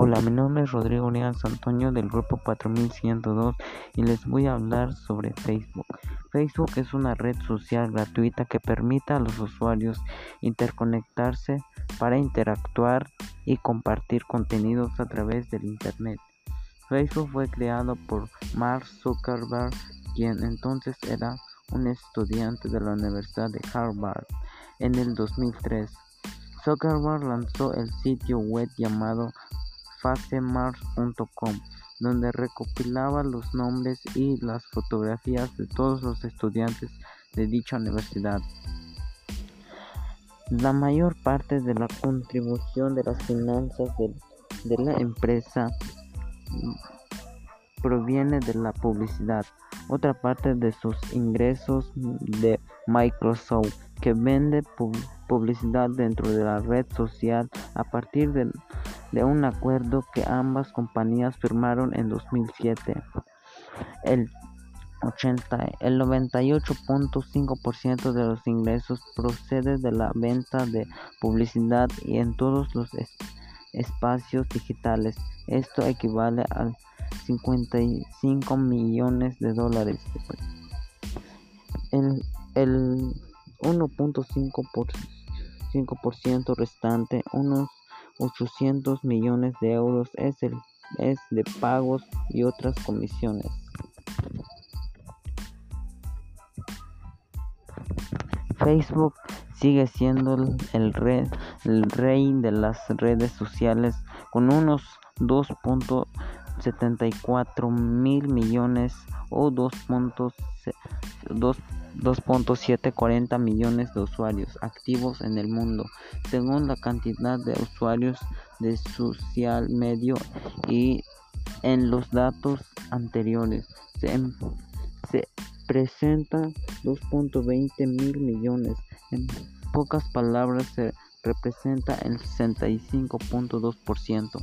Hola, mi nombre es Rodrigo Díaz Antonio del grupo 4102 y les voy a hablar sobre Facebook. Facebook es una red social gratuita que permite a los usuarios interconectarse para interactuar y compartir contenidos a través del Internet. Facebook fue creado por Mark Zuckerberg, quien entonces era un estudiante de la Universidad de Harvard en el 2003. Zuckerberg lanzó el sitio web llamado facemars.com, donde recopilaba los nombres y las fotografías de todos los estudiantes de dicha universidad. La mayor parte de la contribución de las finanzas de, de la empresa proviene de la publicidad. Otra parte de sus ingresos de Microsoft, que vende publicidad dentro de la red social a partir de de un acuerdo que ambas compañías firmaron en 2007. El 80, el 98.5% de los ingresos procede de la venta de publicidad y en todos los espacios digitales. Esto equivale a 55 millones de dólares. El, el 1.5% restante, unos 800 millones de euros es, el, es de pagos y otras comisiones. Facebook sigue siendo el, rey, el rey de las redes sociales con unos 2.74 mil millones o 2.2 2.740 millones de usuarios activos en el mundo, según la cantidad de usuarios de social medio y en los datos anteriores se, em, se presentan 2.20 mil millones. En pocas palabras se representa el 65.2%.